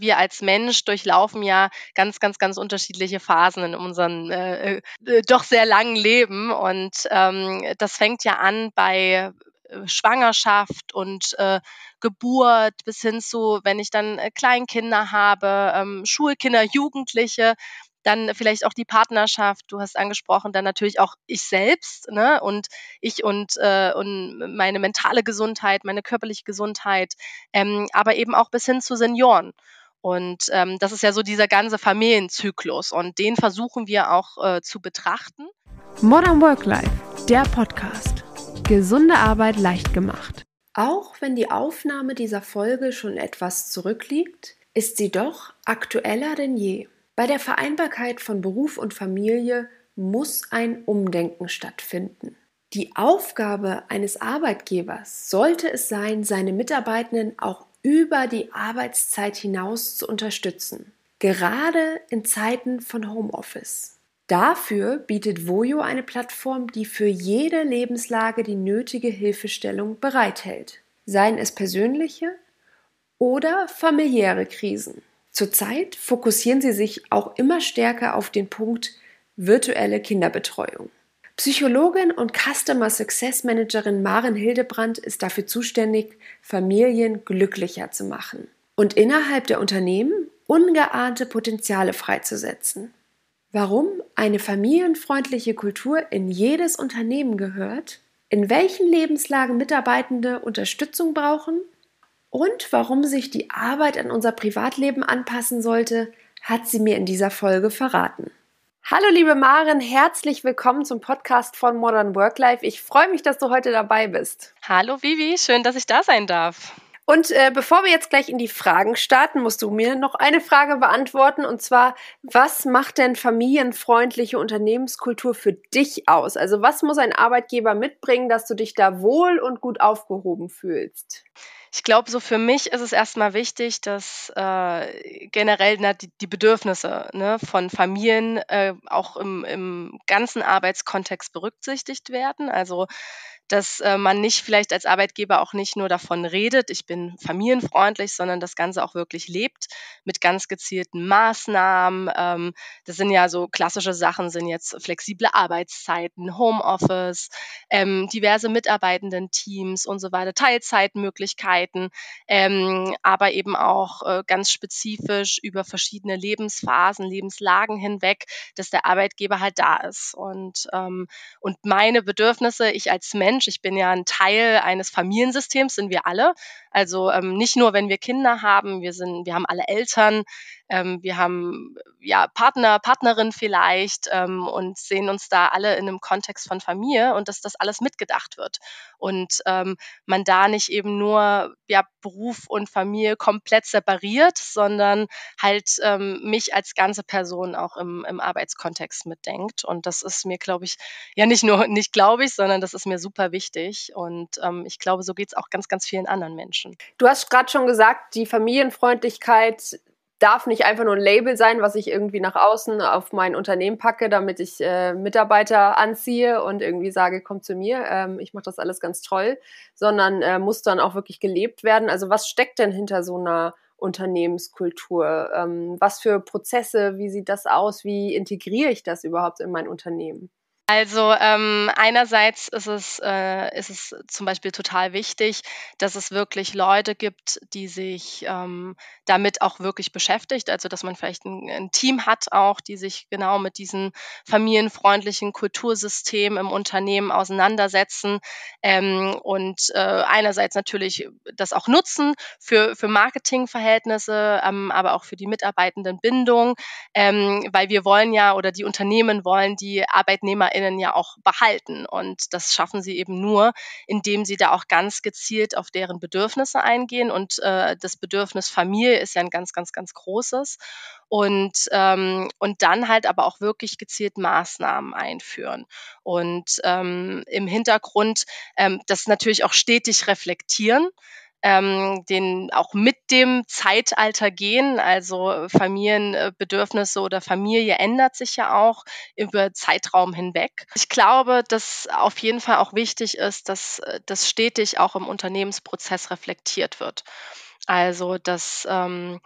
Wir als Mensch durchlaufen ja ganz, ganz, ganz unterschiedliche Phasen in unserem äh, äh, doch sehr langen Leben. Und ähm, das fängt ja an bei äh, Schwangerschaft und äh, Geburt bis hin zu, wenn ich dann äh, Kleinkinder habe, ähm, Schulkinder, Jugendliche, dann vielleicht auch die Partnerschaft, du hast angesprochen, dann natürlich auch ich selbst, ne? Und ich und, äh, und meine mentale Gesundheit, meine körperliche Gesundheit, ähm, aber eben auch bis hin zu Senioren. Und ähm, das ist ja so dieser ganze Familienzyklus und den versuchen wir auch äh, zu betrachten. Modern Work Life, der Podcast. Gesunde Arbeit leicht gemacht. Auch wenn die Aufnahme dieser Folge schon etwas zurückliegt, ist sie doch aktueller denn je. Bei der Vereinbarkeit von Beruf und Familie muss ein Umdenken stattfinden. Die Aufgabe eines Arbeitgebers sollte es sein, seine Mitarbeitenden auch über die Arbeitszeit hinaus zu unterstützen, gerade in Zeiten von Homeoffice. Dafür bietet Vojo eine Plattform, die für jede Lebenslage die nötige Hilfestellung bereithält, seien es persönliche oder familiäre Krisen. Zurzeit fokussieren sie sich auch immer stärker auf den Punkt virtuelle Kinderbetreuung. Psychologin und Customer Success Managerin Maren Hildebrandt ist dafür zuständig, Familien glücklicher zu machen und innerhalb der Unternehmen ungeahnte Potenziale freizusetzen. Warum eine familienfreundliche Kultur in jedes Unternehmen gehört, in welchen Lebenslagen Mitarbeitende Unterstützung brauchen und warum sich die Arbeit an unser Privatleben anpassen sollte, hat sie mir in dieser Folge verraten. Hallo liebe Maren, herzlich willkommen zum Podcast von Modern Work Life. Ich freue mich, dass du heute dabei bist. Hallo Vivi, schön, dass ich da sein darf. Und äh, bevor wir jetzt gleich in die Fragen starten, musst du mir noch eine Frage beantworten. Und zwar, was macht denn familienfreundliche Unternehmenskultur für dich aus? Also was muss ein Arbeitgeber mitbringen, dass du dich da wohl und gut aufgehoben fühlst? Ich glaube, so für mich ist es erstmal wichtig, dass äh, generell na, die, die Bedürfnisse ne, von Familien äh, auch im, im ganzen Arbeitskontext berücksichtigt werden. Also dass äh, man nicht vielleicht als Arbeitgeber auch nicht nur davon redet, ich bin familienfreundlich, sondern das Ganze auch wirklich lebt mit ganz gezielten Maßnahmen. Ähm, das sind ja so klassische Sachen, sind jetzt flexible Arbeitszeiten, Homeoffice, ähm, diverse mitarbeitenden Teams und so weiter, Teilzeitmöglichkeiten, ähm, aber eben auch äh, ganz spezifisch über verschiedene Lebensphasen, Lebenslagen hinweg, dass der Arbeitgeber halt da ist. Und, und meine Bedürfnisse, ich als Mensch, Mensch. Ich bin ja ein Teil eines Familiensystems, sind wir alle. Also ähm, nicht nur, wenn wir Kinder haben, wir sind, wir haben alle Eltern, ähm, wir haben ja Partner, Partnerin vielleicht ähm, und sehen uns da alle in einem Kontext von Familie und dass das alles mitgedacht wird. Und ähm, man da nicht eben nur ja Beruf und Familie komplett separiert, sondern halt ähm, mich als ganze Person auch im, im Arbeitskontext mitdenkt. Und das ist mir, glaube ich, ja nicht nur nicht glaube ich, sondern das ist mir super wichtig. Und ähm, ich glaube, so geht es auch ganz, ganz vielen anderen Menschen. Du hast gerade schon gesagt, die Familienfreundlichkeit darf nicht einfach nur ein Label sein, was ich irgendwie nach außen auf mein Unternehmen packe, damit ich äh, Mitarbeiter anziehe und irgendwie sage, komm zu mir, ähm, ich mache das alles ganz toll, sondern äh, muss dann auch wirklich gelebt werden. Also was steckt denn hinter so einer Unternehmenskultur? Ähm, was für Prozesse, wie sieht das aus? Wie integriere ich das überhaupt in mein Unternehmen? Also ähm, einerseits ist es, äh, ist es zum Beispiel total wichtig, dass es wirklich Leute gibt, die sich ähm, damit auch wirklich beschäftigt. Also dass man vielleicht ein, ein, Team hat auch, die sich genau mit diesem familienfreundlichen Kultursystem im Unternehmen auseinandersetzen ähm, und äh, einerseits natürlich das auch nutzen für, für Marketingverhältnisse, ähm, aber auch für die Mitarbeitendenbindung, ähm, weil wir wollen ja oder die Unternehmen wollen die Arbeitnehmer KollegInnen ja auch behalten. Und das schaffen sie eben nur, indem sie da auch ganz gezielt auf deren Bedürfnisse eingehen. Und äh, das Bedürfnis Familie ist ja ein ganz, ganz, ganz großes. Und, ähm, und dann halt aber auch wirklich gezielt Maßnahmen einführen. Und ähm, im Hintergrund ähm, das natürlich auch stetig reflektieren ähm, den auch mit dem Zeitalter gehen. Also Familienbedürfnisse oder Familie ändert sich ja auch über Zeitraum hinweg. Ich glaube, dass auf jeden Fall auch wichtig ist, dass das stetig auch im Unternehmensprozess reflektiert wird. Also dass ähm,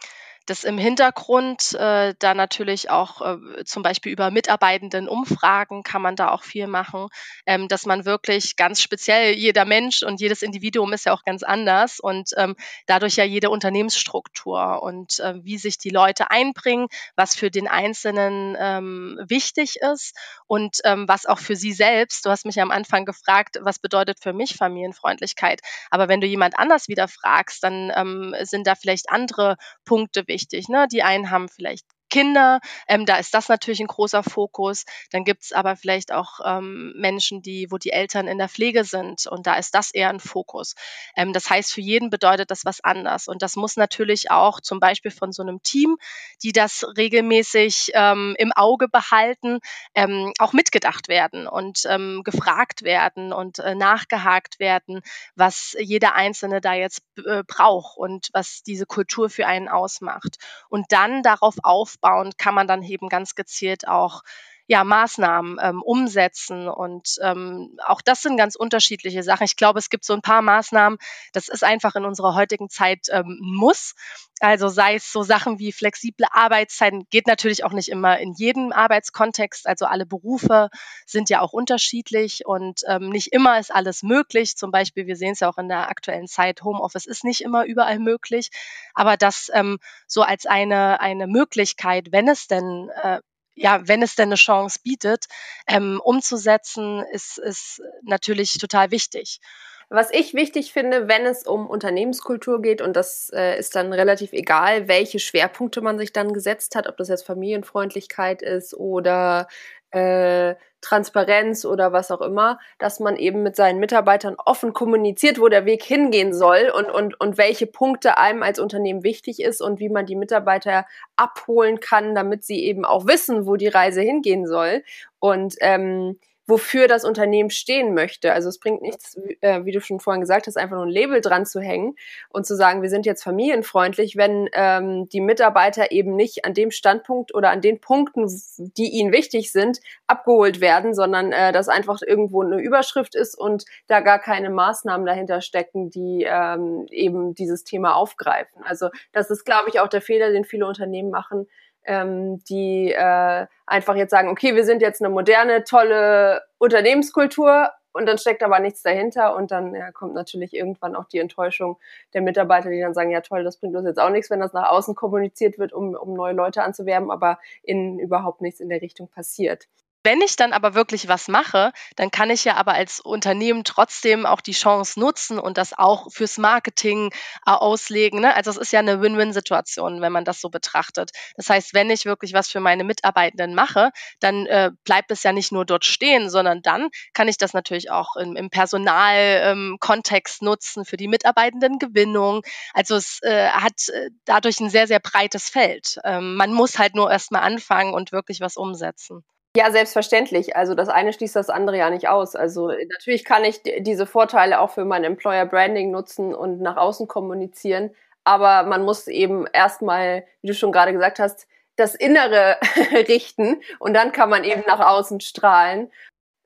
dass im Hintergrund äh, da natürlich auch äh, zum Beispiel über Mitarbeitenden Umfragen kann man da auch viel machen, ähm, dass man wirklich ganz speziell jeder Mensch und jedes Individuum ist ja auch ganz anders und ähm, dadurch ja jede Unternehmensstruktur und äh, wie sich die Leute einbringen, was für den Einzelnen ähm, wichtig ist und ähm, was auch für sie selbst. Du hast mich am Anfang gefragt, was bedeutet für mich Familienfreundlichkeit? Aber wenn du jemand anders wieder fragst, dann ähm, sind da vielleicht andere Punkte wichtig. Ne? Die einen haben vielleicht Kinder, ähm, da ist das natürlich ein großer Fokus. Dann gibt es aber vielleicht auch ähm, Menschen, die, wo die Eltern in der Pflege sind und da ist das eher ein Fokus. Ähm, das heißt, für jeden bedeutet das was anders. Und das muss natürlich auch zum Beispiel von so einem Team, die das regelmäßig ähm, im Auge behalten, ähm, auch mitgedacht werden und ähm, gefragt werden und äh, nachgehakt werden, was jeder Einzelne da jetzt äh, braucht und was diese Kultur für einen ausmacht. Und dann darauf aufbauen, aufbauend kann man dann eben ganz gezielt auch ja, Maßnahmen ähm, umsetzen. Und ähm, auch das sind ganz unterschiedliche Sachen. Ich glaube, es gibt so ein paar Maßnahmen, das ist einfach in unserer heutigen Zeit ähm, muss. Also sei es so Sachen wie flexible Arbeitszeiten, geht natürlich auch nicht immer in jedem Arbeitskontext. Also alle Berufe sind ja auch unterschiedlich und ähm, nicht immer ist alles möglich. Zum Beispiel, wir sehen es ja auch in der aktuellen Zeit, Homeoffice ist nicht immer überall möglich. Aber das ähm, so als eine, eine Möglichkeit, wenn es denn äh, ja, wenn es denn eine Chance bietet, ähm, umzusetzen, ist, ist natürlich total wichtig. Was ich wichtig finde, wenn es um Unternehmenskultur geht, und das äh, ist dann relativ egal, welche Schwerpunkte man sich dann gesetzt hat, ob das jetzt Familienfreundlichkeit ist oder äh, Transparenz oder was auch immer, dass man eben mit seinen Mitarbeitern offen kommuniziert, wo der Weg hingehen soll und, und, und welche Punkte einem als Unternehmen wichtig ist und wie man die Mitarbeiter abholen kann, damit sie eben auch wissen, wo die Reise hingehen soll. Und ähm, wofür das Unternehmen stehen möchte. Also es bringt nichts, äh, wie du schon vorhin gesagt hast, einfach nur ein Label dran zu hängen und zu sagen, wir sind jetzt familienfreundlich, wenn ähm, die Mitarbeiter eben nicht an dem Standpunkt oder an den Punkten, die ihnen wichtig sind, abgeholt werden, sondern äh, dass einfach irgendwo eine Überschrift ist und da gar keine Maßnahmen dahinter stecken, die ähm, eben dieses Thema aufgreifen. Also das ist, glaube ich, auch der Fehler, den viele Unternehmen machen, ähm, die äh, einfach jetzt sagen, okay, wir sind jetzt eine moderne, tolle Unternehmenskultur und dann steckt aber nichts dahinter und dann ja, kommt natürlich irgendwann auch die Enttäuschung der Mitarbeiter, die dann sagen, ja toll, das bringt uns jetzt auch nichts, wenn das nach außen kommuniziert wird, um, um neue Leute anzuwerben, aber innen überhaupt nichts in der Richtung passiert. Wenn ich dann aber wirklich was mache, dann kann ich ja aber als Unternehmen trotzdem auch die Chance nutzen und das auch fürs Marketing äh, auslegen. Ne? Also es ist ja eine Win-Win-Situation, wenn man das so betrachtet. Das heißt, wenn ich wirklich was für meine Mitarbeitenden mache, dann äh, bleibt es ja nicht nur dort stehen, sondern dann kann ich das natürlich auch im, im Personalkontext ähm, nutzen für die Mitarbeitendengewinnung. Also es äh, hat äh, dadurch ein sehr, sehr breites Feld. Ähm, man muss halt nur erstmal anfangen und wirklich was umsetzen. Ja, selbstverständlich. Also das eine schließt das andere ja nicht aus. Also natürlich kann ich diese Vorteile auch für mein Employer Branding nutzen und nach außen kommunizieren. Aber man muss eben erstmal, wie du schon gerade gesagt hast, das Innere richten und dann kann man eben nach außen strahlen.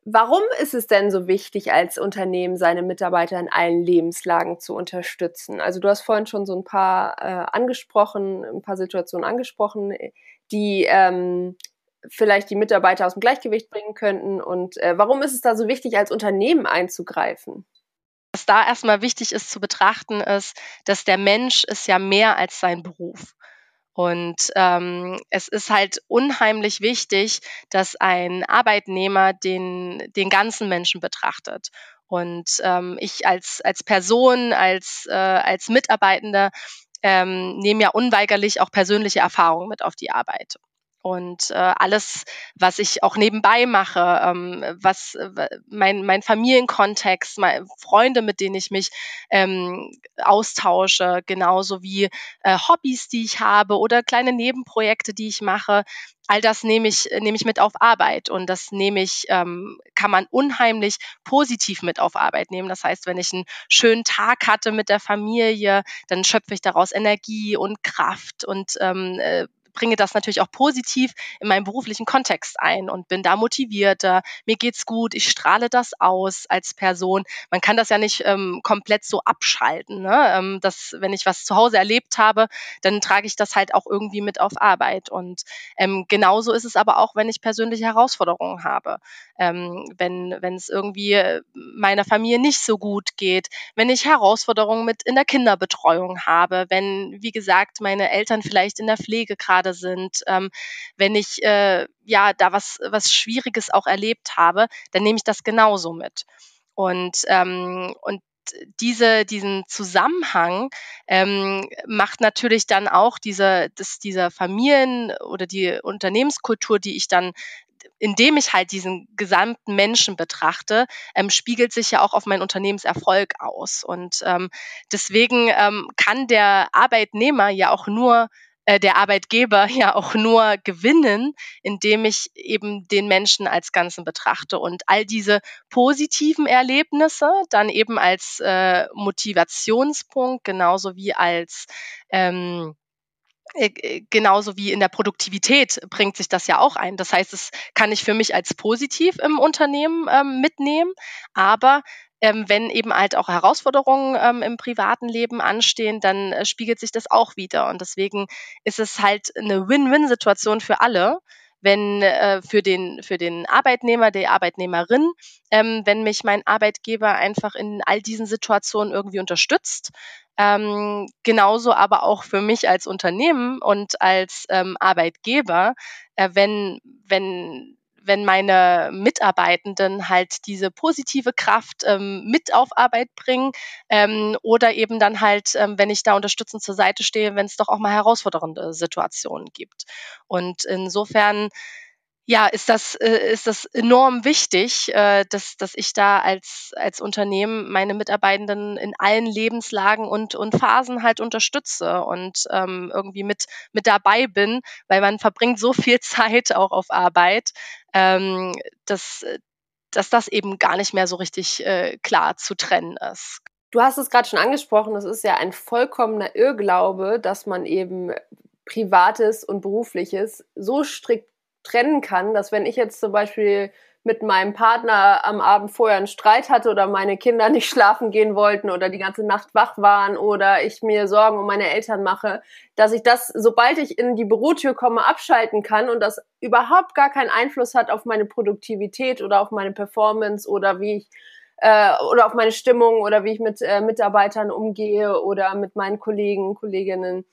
Warum ist es denn so wichtig, als Unternehmen seine Mitarbeiter in allen Lebenslagen zu unterstützen? Also du hast vorhin schon so ein paar äh, angesprochen, ein paar Situationen angesprochen, die ähm, vielleicht die Mitarbeiter aus dem Gleichgewicht bringen könnten? Und äh, warum ist es da so wichtig, als Unternehmen einzugreifen? Was da erstmal wichtig ist zu betrachten, ist, dass der Mensch ist ja mehr als sein Beruf. Und ähm, es ist halt unheimlich wichtig, dass ein Arbeitnehmer den, den ganzen Menschen betrachtet. Und ähm, ich als, als Person, als, äh, als Mitarbeitender ähm, nehme ja unweigerlich auch persönliche Erfahrungen mit auf die Arbeit und äh, alles, was ich auch nebenbei mache, ähm, was mein, mein Familienkontext, meine Freunde, mit denen ich mich ähm, austausche, genauso wie äh, Hobbys, die ich habe oder kleine Nebenprojekte, die ich mache. All das nehme ich, nehme ich mit auf Arbeit und das nehme ich, ähm, kann man unheimlich positiv mit auf Arbeit nehmen. Das heißt, wenn ich einen schönen Tag hatte mit der Familie, dann schöpfe ich daraus Energie und Kraft und ähm, äh, bringe das natürlich auch positiv in meinen beruflichen Kontext ein und bin da motivierter, mir geht's gut, ich strahle das aus als Person. Man kann das ja nicht ähm, komplett so abschalten, ne? ähm, dass wenn ich was zu Hause erlebt habe, dann trage ich das halt auch irgendwie mit auf Arbeit. Und ähm, genauso ist es aber auch, wenn ich persönliche Herausforderungen habe, ähm, wenn es irgendwie äh, meiner Familie nicht so gut geht, wenn ich Herausforderungen mit in der Kinderbetreuung habe, wenn wie gesagt meine Eltern vielleicht in der Pflege gerade sind, ähm, wenn ich äh, ja da was was Schwieriges auch erlebt habe, dann nehme ich das genauso mit. Und ähm, und diese, diesen Zusammenhang ähm, macht natürlich dann auch diese, das, dieser Familien- oder die Unternehmenskultur, die ich dann indem ich halt diesen gesamten Menschen betrachte, ähm, spiegelt sich ja auch auf meinen Unternehmenserfolg aus. Und ähm, deswegen ähm, kann der Arbeitnehmer ja auch nur äh, der Arbeitgeber ja auch nur gewinnen, indem ich eben den Menschen als Ganzen betrachte und all diese positiven Erlebnisse dann eben als äh, Motivationspunkt genauso wie als ähm, äh, äh, genauso wie in der Produktivität bringt sich das ja auch ein. Das heißt, es kann ich für mich als positiv im Unternehmen ähm, mitnehmen, aber ähm, wenn eben halt auch Herausforderungen ähm, im privaten Leben anstehen, dann äh, spiegelt sich das auch wieder. Und deswegen ist es halt eine Win-Win-Situation für alle, wenn äh, für den für den Arbeitnehmer, die Arbeitnehmerin, ähm, wenn mich mein Arbeitgeber einfach in all diesen Situationen irgendwie unterstützt. Ähm, genauso aber auch für mich als Unternehmen und als ähm, Arbeitgeber, äh, wenn wenn wenn meine Mitarbeitenden halt diese positive Kraft ähm, mit auf Arbeit bringen ähm, oder eben dann halt, ähm, wenn ich da unterstützend zur Seite stehe, wenn es doch auch mal herausfordernde Situationen gibt. Und insofern ja, ist das, äh, ist das enorm wichtig, äh, dass, dass ich da als, als Unternehmen meine Mitarbeitenden in allen Lebenslagen und, und Phasen halt unterstütze und ähm, irgendwie mit, mit dabei bin, weil man verbringt so viel Zeit auch auf Arbeit, ähm, dass, dass das eben gar nicht mehr so richtig äh, klar zu trennen ist. Du hast es gerade schon angesprochen, es ist ja ein vollkommener Irrglaube, dass man eben Privates und Berufliches so strikt trennen kann, dass wenn ich jetzt zum Beispiel mit meinem Partner am Abend vorher einen Streit hatte oder meine Kinder nicht schlafen gehen wollten oder die ganze Nacht wach waren oder ich mir Sorgen um meine Eltern mache, dass ich das, sobald ich in die Bürotür komme, abschalten kann und das überhaupt gar keinen Einfluss hat auf meine Produktivität oder auf meine Performance oder wie ich äh, oder auf meine Stimmung oder wie ich mit äh, Mitarbeitern umgehe oder mit meinen Kollegen, Kolleginnen.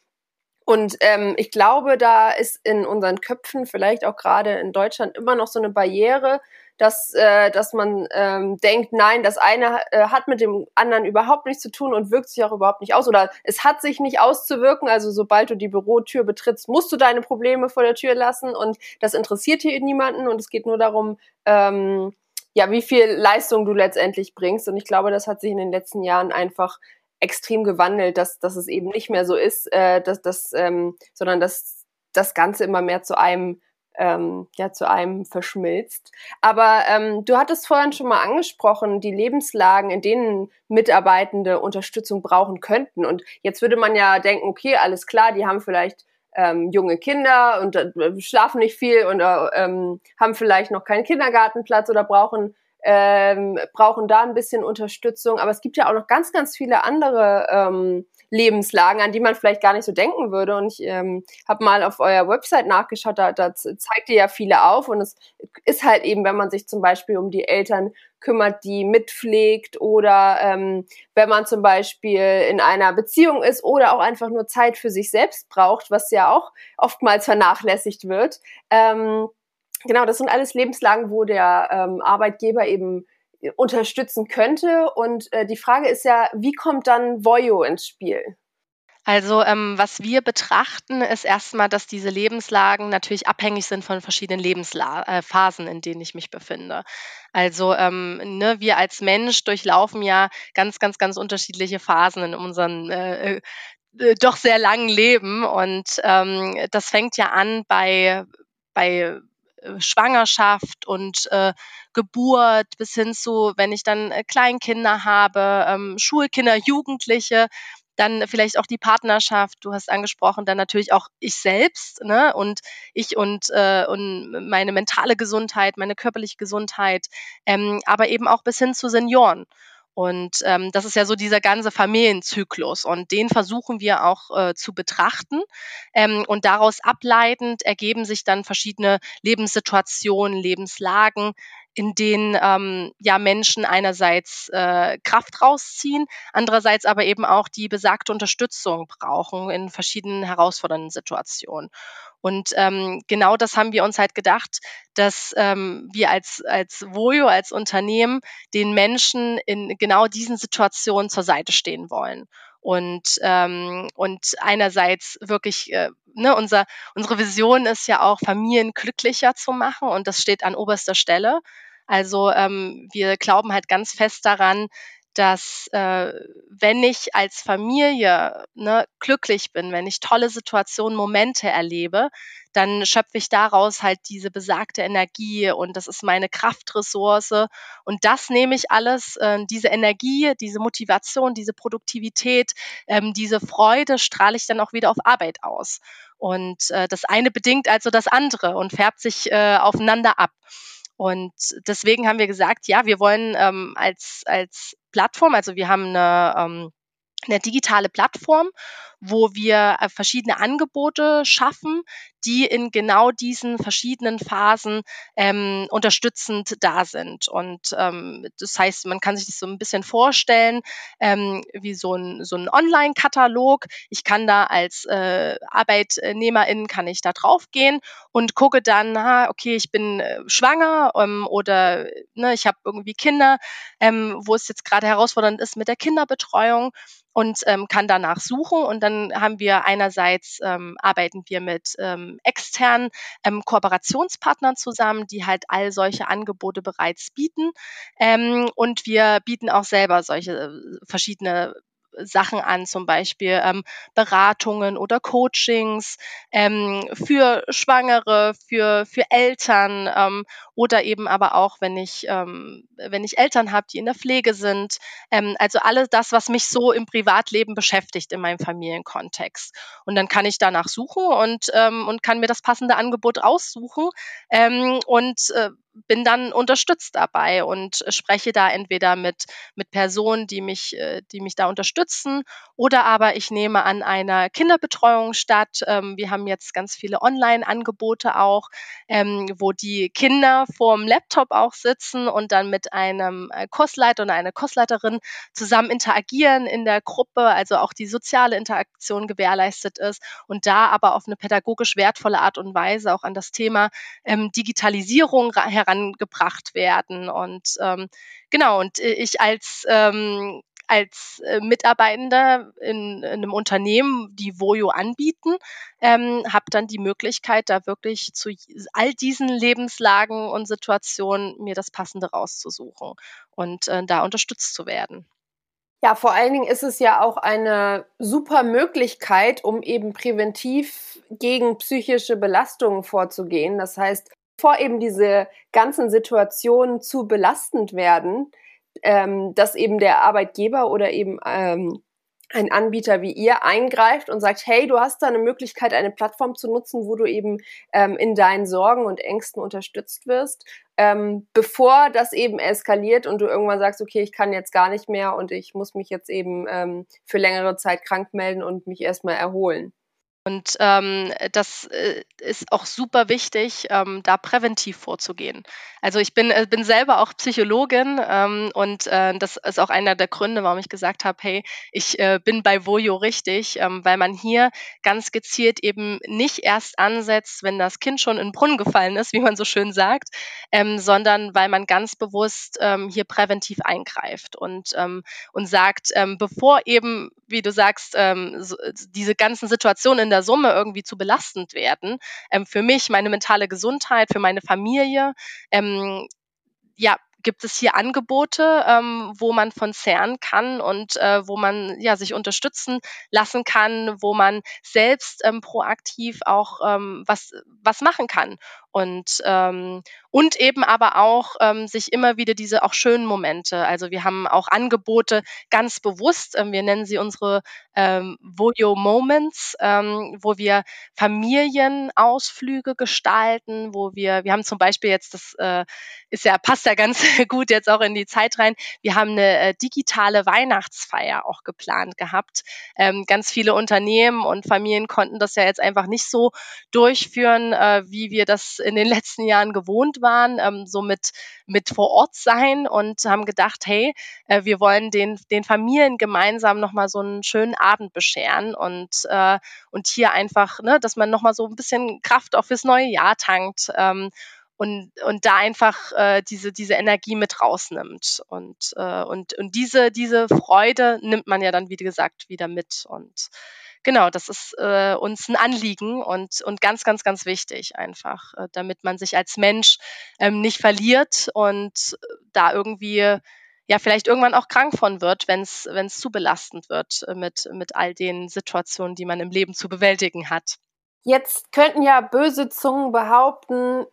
Und ähm, ich glaube, da ist in unseren Köpfen, vielleicht auch gerade in Deutschland, immer noch so eine Barriere, dass, äh, dass man ähm, denkt, nein, das eine äh, hat mit dem anderen überhaupt nichts zu tun und wirkt sich auch überhaupt nicht aus. Oder es hat sich nicht auszuwirken. Also sobald du die Bürotür betrittst, musst du deine Probleme vor der Tür lassen und das interessiert hier niemanden und es geht nur darum, ähm, ja, wie viel Leistung du letztendlich bringst. Und ich glaube, das hat sich in den letzten Jahren einfach extrem gewandelt, dass, dass es eben nicht mehr so ist, äh, dass, dass, ähm, sondern dass das Ganze immer mehr zu einem ähm, ja zu einem verschmilzt. Aber ähm, du hattest vorhin schon mal angesprochen, die Lebenslagen, in denen Mitarbeitende Unterstützung brauchen könnten. Und jetzt würde man ja denken, okay, alles klar, die haben vielleicht ähm, junge Kinder und äh, schlafen nicht viel und äh, ähm, haben vielleicht noch keinen Kindergartenplatz oder brauchen ähm, brauchen da ein bisschen Unterstützung. Aber es gibt ja auch noch ganz, ganz viele andere ähm, Lebenslagen, an die man vielleicht gar nicht so denken würde. Und ich ähm, habe mal auf eurer Website nachgeschaut, da, da zeigt ihr ja viele auf. Und es ist halt eben, wenn man sich zum Beispiel um die Eltern kümmert, die mitpflegt oder ähm, wenn man zum Beispiel in einer Beziehung ist oder auch einfach nur Zeit für sich selbst braucht, was ja auch oftmals vernachlässigt wird. Ähm, Genau, das sind alles Lebenslagen, wo der ähm, Arbeitgeber eben unterstützen könnte. Und äh, die Frage ist ja, wie kommt dann Voyo ins Spiel? Also ähm, was wir betrachten, ist erstmal, dass diese Lebenslagen natürlich abhängig sind von verschiedenen Lebensphasen, äh, in denen ich mich befinde. Also ähm, ne, wir als Mensch durchlaufen ja ganz, ganz, ganz unterschiedliche Phasen in unserem äh, äh, doch sehr langen Leben. Und ähm, das fängt ja an bei, bei äh, Schwangerschaft und äh, Geburt bis hin zu, wenn ich dann äh, Kleinkinder habe, ähm, Schulkinder, Jugendliche, dann vielleicht auch die Partnerschaft, du hast angesprochen, dann natürlich auch ich selbst, ne? Und ich und, äh, und meine mentale Gesundheit, meine körperliche Gesundheit, ähm, aber eben auch bis hin zu Senioren. Und ähm, das ist ja so dieser ganze Familienzyklus und den versuchen wir auch äh, zu betrachten. Ähm, und daraus ableitend ergeben sich dann verschiedene Lebenssituationen, Lebenslagen, in denen ähm, ja Menschen einerseits äh, Kraft rausziehen, andererseits aber eben auch die besagte Unterstützung brauchen in verschiedenen herausfordernden Situationen. Und ähm, genau das haben wir uns halt gedacht, dass ähm, wir als, als Voyo, als Unternehmen den Menschen in genau diesen Situationen zur Seite stehen wollen. Und, ähm, und einerseits wirklich, äh, ne, unser, unsere Vision ist ja auch, Familien glücklicher zu machen und das steht an oberster Stelle. Also ähm, wir glauben halt ganz fest daran, dass äh, wenn ich als Familie ne, glücklich bin, wenn ich tolle Situationen, Momente erlebe, dann schöpfe ich daraus halt diese besagte Energie und das ist meine Kraftressource und das nehme ich alles, äh, diese Energie, diese Motivation, diese Produktivität, ähm, diese Freude strahle ich dann auch wieder auf Arbeit aus. Und äh, das eine bedingt also das andere und färbt sich äh, aufeinander ab. Und deswegen haben wir gesagt, ja, wir wollen ähm, als, als Plattform, also wir haben eine, ähm, eine digitale Plattform wo wir äh, verschiedene Angebote schaffen, die in genau diesen verschiedenen Phasen ähm, unterstützend da sind. Und ähm, das heißt, man kann sich das so ein bisschen vorstellen ähm, wie so ein, so ein Online-Katalog. Ich kann da als äh, Arbeitnehmerin kann ich da draufgehen und gucke dann, ha, okay, ich bin äh, schwanger ähm, oder ne, ich habe irgendwie Kinder, ähm, wo es jetzt gerade herausfordernd ist mit der Kinderbetreuung und ähm, kann danach suchen. Und dann haben wir einerseits ähm, arbeiten wir mit ähm, externen ähm, Kooperationspartnern zusammen, die halt all solche Angebote bereits bieten. Ähm, und wir bieten auch selber solche äh, verschiedene Sachen an, zum Beispiel ähm, Beratungen oder Coachings ähm, für Schwangere, für, für Eltern ähm, oder eben aber auch, wenn ich, ähm, wenn ich Eltern habe, die in der Pflege sind. Ähm, also alles das, was mich so im Privatleben beschäftigt in meinem Familienkontext. Und dann kann ich danach suchen und, ähm, und kann mir das passende Angebot raussuchen ähm, und äh, bin dann unterstützt dabei und spreche da entweder mit, mit Personen, die mich, äh, die mich da unterstützen oder aber ich nehme an einer Kinderbetreuung statt. Ähm, wir haben jetzt ganz viele Online-Angebote auch, ähm, wo die Kinder vorm Laptop auch sitzen und dann mit einem äh, Kursleiter oder einer Kursleiterin zusammen interagieren in der Gruppe, also auch die soziale Interaktion gewährleistet ist und da aber auf eine pädagogisch wertvolle Art und Weise auch an das Thema ähm, Digitalisierung herangebracht werden. Und ähm, genau, und äh, ich als ähm, als äh, Mitarbeitender in, in, einem Unternehmen, die Voyo anbieten, ähm, habe dann die Möglichkeit, da wirklich zu all diesen Lebenslagen und Situationen mir das Passende rauszusuchen und äh, da unterstützt zu werden. Ja, vor allen Dingen ist es ja auch eine super Möglichkeit, um eben präventiv gegen psychische Belastungen vorzugehen. Das heißt, vor eben diese ganzen Situationen zu belastend werden, ähm, dass eben der Arbeitgeber oder eben ähm, ein Anbieter wie ihr eingreift und sagt, hey, du hast da eine Möglichkeit, eine Plattform zu nutzen, wo du eben ähm, in deinen Sorgen und Ängsten unterstützt wirst, ähm, bevor das eben eskaliert und du irgendwann sagst, okay, ich kann jetzt gar nicht mehr und ich muss mich jetzt eben ähm, für längere Zeit krank melden und mich erstmal erholen. Und ähm, das äh, ist auch super wichtig, ähm, da präventiv vorzugehen. Also ich bin, äh, bin selber auch Psychologin ähm, und äh, das ist auch einer der Gründe, warum ich gesagt habe, hey, ich äh, bin bei Vojo richtig, ähm, weil man hier ganz gezielt eben nicht erst ansetzt, wenn das Kind schon in den Brunnen gefallen ist, wie man so schön sagt, ähm, sondern weil man ganz bewusst ähm, hier präventiv eingreift und, ähm, und sagt, ähm, bevor eben, wie du sagst, ähm, so, diese ganzen Situationen in der Summe irgendwie zu belastend werden, ähm, für mich, meine mentale Gesundheit, für meine Familie, ähm, ja, gibt es hier Angebote, ähm, wo man von CERN kann und äh, wo man ja sich unterstützen lassen kann, wo man selbst ähm, proaktiv auch ähm, was was machen kann. Und, ähm, und eben aber auch ähm, sich immer wieder diese auch schönen Momente. Also wir haben auch Angebote ganz bewusst, ähm, wir nennen sie unsere ähm, Voyo Moments, ähm, wo wir Familienausflüge gestalten, wo wir, wir haben zum Beispiel jetzt, das äh, ist ja, passt ja ganz gut jetzt auch in die Zeit rein, wir haben eine äh, digitale Weihnachtsfeier auch geplant gehabt. Ähm, ganz viele Unternehmen und Familien konnten das ja jetzt einfach nicht so durchführen, äh, wie wir das in den letzten Jahren gewohnt waren, ähm, so mit, mit vor Ort sein und haben gedacht, hey, äh, wir wollen den, den Familien gemeinsam nochmal so einen schönen Abend bescheren und, äh, und hier einfach, ne, dass man nochmal so ein bisschen Kraft auch fürs neue Jahr tankt. Ähm, und, und da einfach äh, diese, diese Energie mit rausnimmt. Und, äh, und, und diese, diese Freude nimmt man ja dann, wie gesagt, wieder mit. Und genau, das ist äh, uns ein Anliegen und, und ganz, ganz, ganz wichtig einfach, äh, damit man sich als Mensch ähm, nicht verliert und da irgendwie ja vielleicht irgendwann auch krank von wird, wenn es zu belastend wird äh, mit, mit all den Situationen, die man im Leben zu bewältigen hat. Jetzt könnten ja böse Zungen behaupten,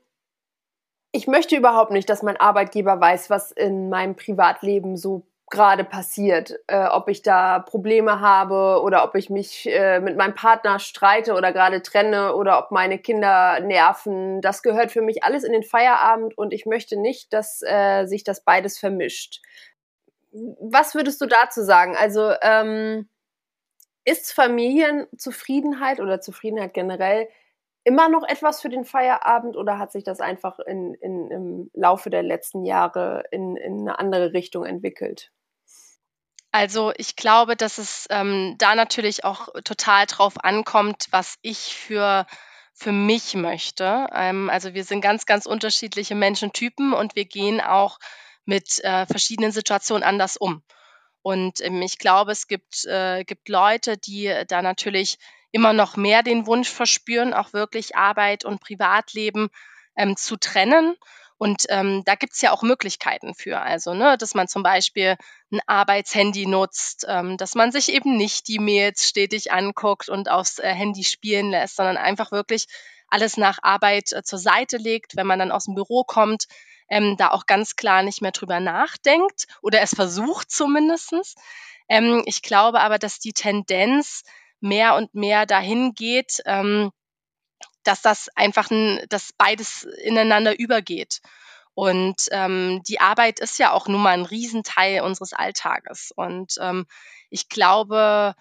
ich möchte überhaupt nicht, dass mein Arbeitgeber weiß, was in meinem Privatleben so gerade passiert, äh, ob ich da Probleme habe oder ob ich mich äh, mit meinem Partner streite oder gerade trenne oder ob meine Kinder nerven. Das gehört für mich alles in den Feierabend und ich möchte nicht, dass äh, sich das beides vermischt. Was würdest du dazu sagen? Also ähm, ist Familienzufriedenheit oder Zufriedenheit generell immer noch etwas für den Feierabend oder hat sich das einfach in, in, im Laufe der letzten Jahre in, in eine andere Richtung entwickelt? Also ich glaube, dass es ähm, da natürlich auch total drauf ankommt, was ich für für mich möchte. Ähm, also wir sind ganz, ganz unterschiedliche Menschentypen und wir gehen auch mit äh, verschiedenen Situationen anders um. Und ähm, ich glaube, es gibt, äh, gibt Leute, die da natürlich immer noch mehr den Wunsch verspüren, auch wirklich Arbeit und Privatleben ähm, zu trennen und ähm, da gibt's ja auch Möglichkeiten für. Also, ne, dass man zum Beispiel ein Arbeitshandy nutzt, ähm, dass man sich eben nicht die Mails stetig anguckt und aufs äh, Handy spielen lässt, sondern einfach wirklich alles nach Arbeit äh, zur Seite legt, wenn man dann aus dem Büro kommt, ähm, da auch ganz klar nicht mehr drüber nachdenkt oder es versucht zumindestens. Ähm, ich glaube aber, dass die Tendenz mehr und mehr dahin geht, ähm, dass das einfach ein, dass beides ineinander übergeht. Und ähm, die Arbeit ist ja auch nun mal ein Riesenteil unseres Alltages. Und ähm, ich glaube,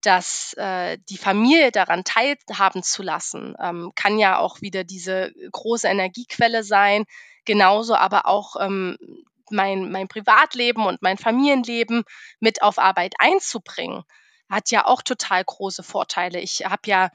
dass äh, die Familie daran teilhaben zu lassen, ähm, kann ja auch wieder diese große Energiequelle sein, genauso aber auch ähm, mein, mein Privatleben und mein Familienleben mit auf Arbeit einzubringen, hat ja auch total große Vorteile. Ich habe ja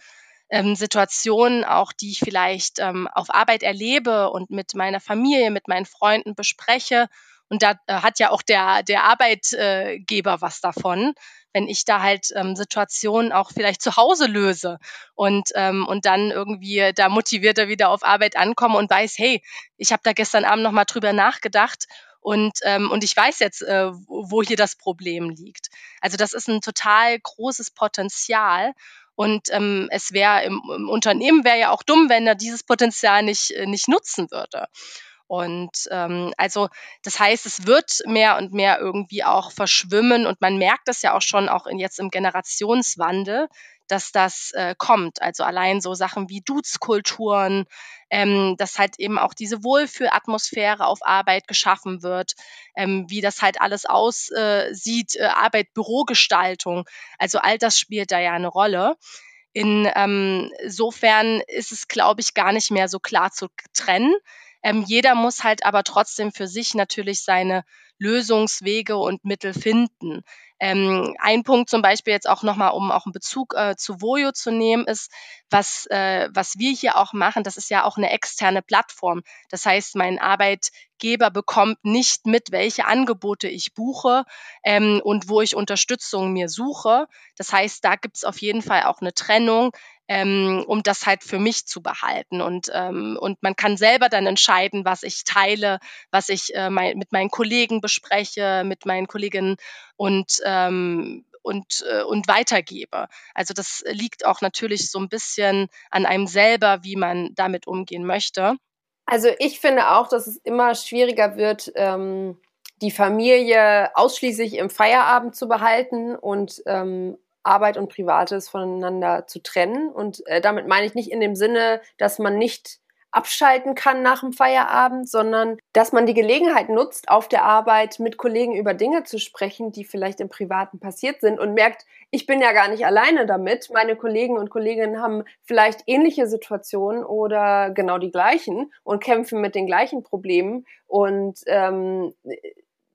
ähm, Situationen auch, die ich vielleicht ähm, auf Arbeit erlebe und mit meiner Familie, mit meinen Freunden bespreche. Und da äh, hat ja auch der, der Arbeitgeber was davon, wenn ich da halt ähm, Situationen auch vielleicht zu Hause löse und, ähm, und dann irgendwie da motivierter wieder auf Arbeit ankomme und weiß, hey, ich habe da gestern Abend nochmal drüber nachgedacht und, ähm, und ich weiß jetzt, äh, wo hier das Problem liegt. Also das ist ein total großes Potenzial. Und ähm, es wäre im, im Unternehmen wäre ja auch dumm, wenn er dieses Potenzial nicht, äh, nicht nutzen würde. Und ähm, also das heißt, es wird mehr und mehr irgendwie auch verschwimmen und man merkt das ja auch schon auch in, jetzt im Generationswandel, dass das äh, kommt. Also allein so Sachen wie Duzkulturen, ähm, dass halt eben auch diese Wohlfühlatmosphäre auf Arbeit geschaffen wird, ähm, wie das halt alles aussieht, äh, Arbeit, Bürogestaltung. Also all das spielt da ja eine Rolle. Insofern ähm, ist es, glaube ich, gar nicht mehr so klar zu trennen. Ähm, jeder muss halt aber trotzdem für sich natürlich seine Lösungswege und Mittel finden. Ähm, ein Punkt zum Beispiel jetzt auch nochmal, um auch einen Bezug äh, zu Voyo zu nehmen, ist, was, äh, was wir hier auch machen, das ist ja auch eine externe Plattform. Das heißt, mein Arbeitgeber bekommt nicht mit, welche Angebote ich buche ähm, und wo ich Unterstützung mir suche. Das heißt, da gibt es auf jeden Fall auch eine Trennung ähm, um das halt für mich zu behalten. Und, ähm, und man kann selber dann entscheiden, was ich teile, was ich äh, mein, mit meinen Kollegen bespreche, mit meinen Kolleginnen und ähm, und, äh, und weitergebe. Also das liegt auch natürlich so ein bisschen an einem selber, wie man damit umgehen möchte. Also ich finde auch, dass es immer schwieriger wird, ähm, die Familie ausschließlich im Feierabend zu behalten und ähm, Arbeit und Privates voneinander zu trennen. Und äh, damit meine ich nicht in dem Sinne, dass man nicht abschalten kann nach dem Feierabend, sondern dass man die Gelegenheit nutzt, auf der Arbeit mit Kollegen über Dinge zu sprechen, die vielleicht im Privaten passiert sind und merkt, ich bin ja gar nicht alleine damit. Meine Kollegen und Kolleginnen haben vielleicht ähnliche Situationen oder genau die gleichen und kämpfen mit den gleichen Problemen. Und ähm,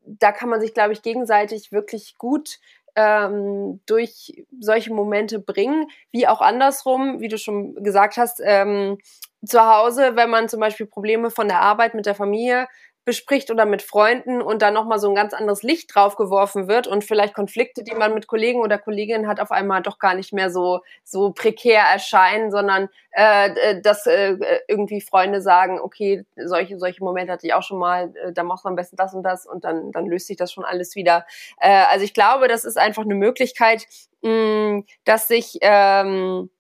da kann man sich, glaube ich, gegenseitig wirklich gut ähm, durch solche Momente bringen, wie auch andersrum, wie du schon gesagt hast, ähm, zu Hause, wenn man zum Beispiel Probleme von der Arbeit mit der Familie bespricht oder mit Freunden und dann nochmal so ein ganz anderes Licht drauf geworfen wird und vielleicht Konflikte, die man mit Kollegen oder Kolleginnen hat, auf einmal doch gar nicht mehr so, so prekär erscheinen, sondern äh, äh dass äh, irgendwie Freunde sagen, okay, solche, solche Momente hatte ich auch schon mal, äh, da machst du am besten das und das und dann, dann löst sich das schon alles wieder. Äh, also ich glaube, das ist einfach eine Möglichkeit, mh, dass sich ähm,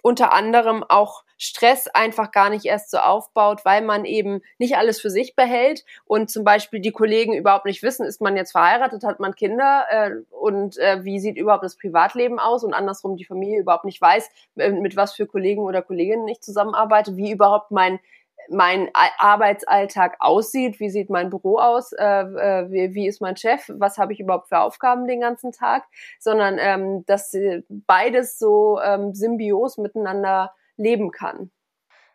unter anderem auch Stress einfach gar nicht erst so aufbaut, weil man eben nicht alles für sich behält und zum Beispiel die Kollegen überhaupt nicht wissen, ist man jetzt verheiratet, hat man Kinder äh, und äh, wie sieht überhaupt das Privatleben aus? Und andersrum die Familie überhaupt nicht weiß, äh, mit was für Kollegen oder Kolleginnen ich zusammenarbeite, wie überhaupt mein mein Arbeitsalltag aussieht, wie sieht mein Büro aus, äh, äh, wie, wie ist mein Chef, was habe ich überhaupt für Aufgaben den ganzen Tag, sondern ähm, dass beides so ähm, symbios miteinander leben kann.